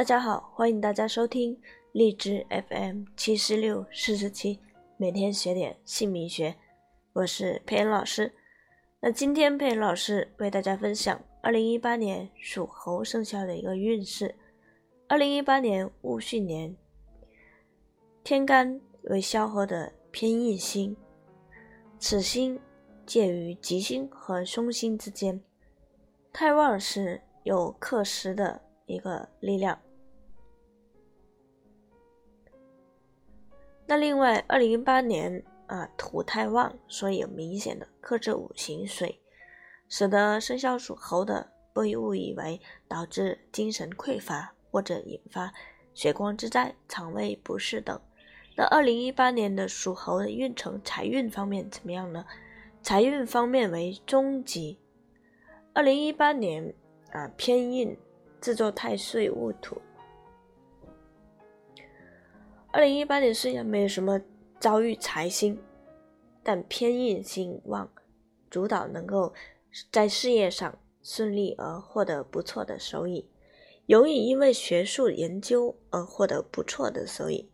大家好，欢迎大家收听荔枝 FM 七十六四十七，每天学点姓名学，我是佩恩老师。那今天佩恩老师为大家分享二零一八年属猴生肖的一个运势。二零一八年戊戌年，天干为萧何的偏印星，此星介于吉星和凶星之间，太旺时有克时的。一个力量。那另外，二零一八年啊，土太旺，所以有明显的克制五行水，使得生肖属猴的被误以为导致精神匮乏或者引发血光之灾、肠胃不适等。那二零一八年的属猴的运程、财运方面怎么样呢？财运方面为中级。二零一八年啊，偏印。制作太岁戊土。二零一八年虽然没有什么遭遇财星，但偏印星旺，主导能够在事业上顺利而获得不错的收益，容易因为学术研究而获得不错的收益，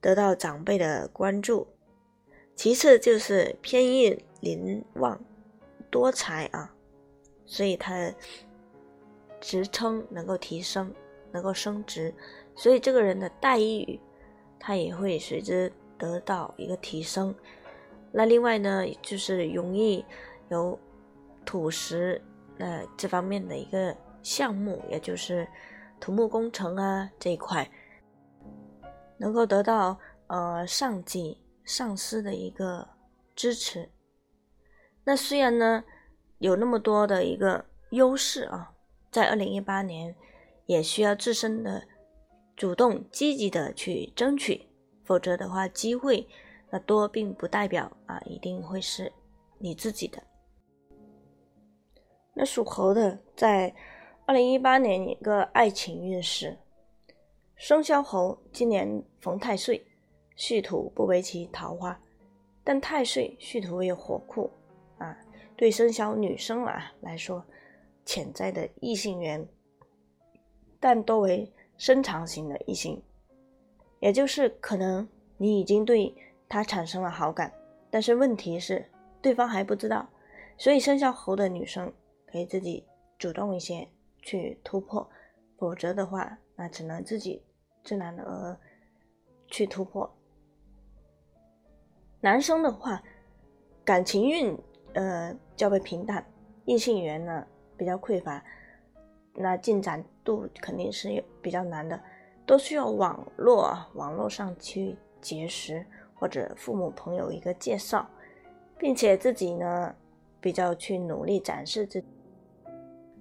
得到长辈的关注。其次就是偏印临旺，多财啊，所以他的。职称能够提升，能够升职，所以这个人的待遇他也会随之得到一个提升。那另外呢，就是容易有土石呃这方面的一个项目，也就是土木工程啊这一块，能够得到呃上级上司的一个支持。那虽然呢有那么多的一个优势啊。在二零一八年，也需要自身的主动积极的去争取，否则的话，机会那多并不代表啊一定会是你自己的。那属猴的在二零一八年一个爱情运势，生肖猴今年逢太岁，戌土不为其桃花，但太岁戌土为火库啊，对生肖女生啊来说。潜在的异性缘，但多为深长型的异性，也就是可能你已经对他产生了好感，但是问题是对方还不知道，所以生肖猴的女生可以自己主动一些去突破，否则的话，那只能自己知难而去突破。男生的话，感情运呃较为平淡，异性缘呢。比较匮乏，那进展度肯定是比较难的，都需要网络网络上去结识，或者父母朋友一个介绍，并且自己呢比较去努力展示自。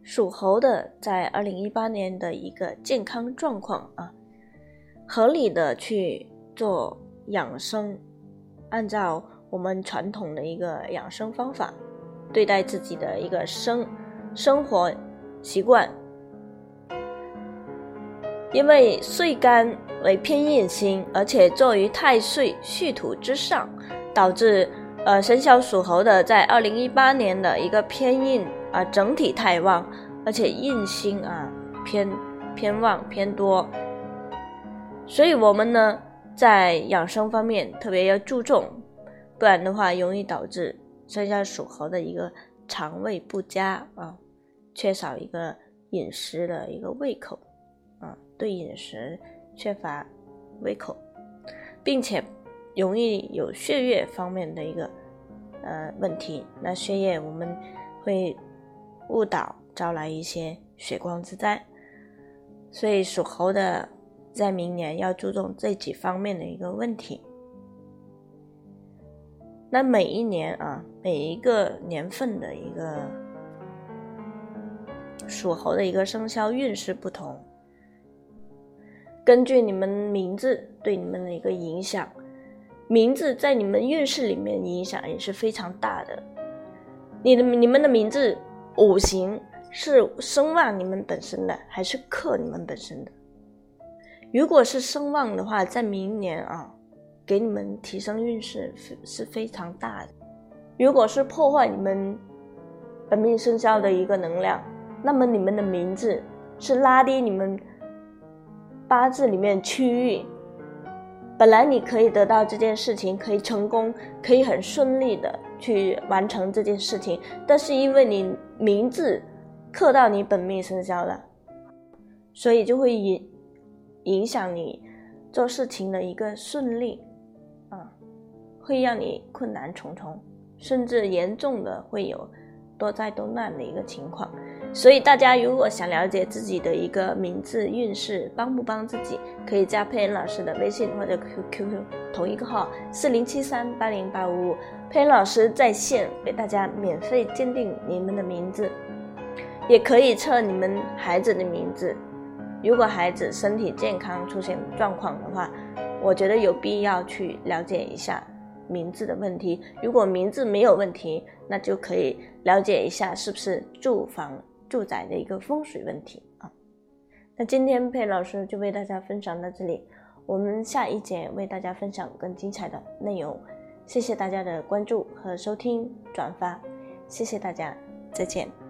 属猴的在二零一八年的一个健康状况啊，合理的去做养生，按照我们传统的一个养生方法对待自己的一个生。生活习惯，因为岁干为偏印星，而且坐于太岁戌土之上，导致呃生肖属猴的在二零一八年的一个偏印啊整体太旺，而且印星啊偏偏旺偏多，所以我们呢在养生方面特别要注重，不然的话容易导致生肖属猴的一个肠胃不佳啊。缺少一个饮食的一个胃口，对饮食缺乏胃口，并且容易有血液方面的一个呃问题。那血液我们会误导，招来一些血光之灾。所以属猴的在明年要注重这几方面的一个问题。那每一年啊，每一个年份的一个。属猴的一个生肖运势不同，根据你们名字对你们的一个影响，名字在你们运势里面影响也是非常大的。你的你们的名字五行是生旺你们本身的，还是克你们本身的？如果是生旺的话，在明年啊，给你们提升运势是是非常大的。如果是破坏你们本命生肖的一个能量。那么你们的名字是拉低你们八字里面区域，本来你可以得到这件事情，可以成功，可以很顺利的去完成这件事情，但是因为你名字刻到你本命生肖了，所以就会影影响你做事情的一个顺利，啊，会让你困难重重，甚至严重的会有多灾多难的一个情况。所以大家如果想了解自己的一个名字运势帮不帮自己，可以加佩恩老师的微信或者 Q Q Q 同一个号四零七三八零八五五，佩恩老师在线为大家免费鉴定你们的名字，也可以测你们孩子的名字。如果孩子身体健康出现状况的话，我觉得有必要去了解一下名字的问题。如果名字没有问题，那就可以了解一下是不是住房。住宅的一个风水问题啊，那今天佩老师就为大家分享到这里，我们下一节为大家分享更精彩的内容，谢谢大家的关注和收听转发，谢谢大家，再见。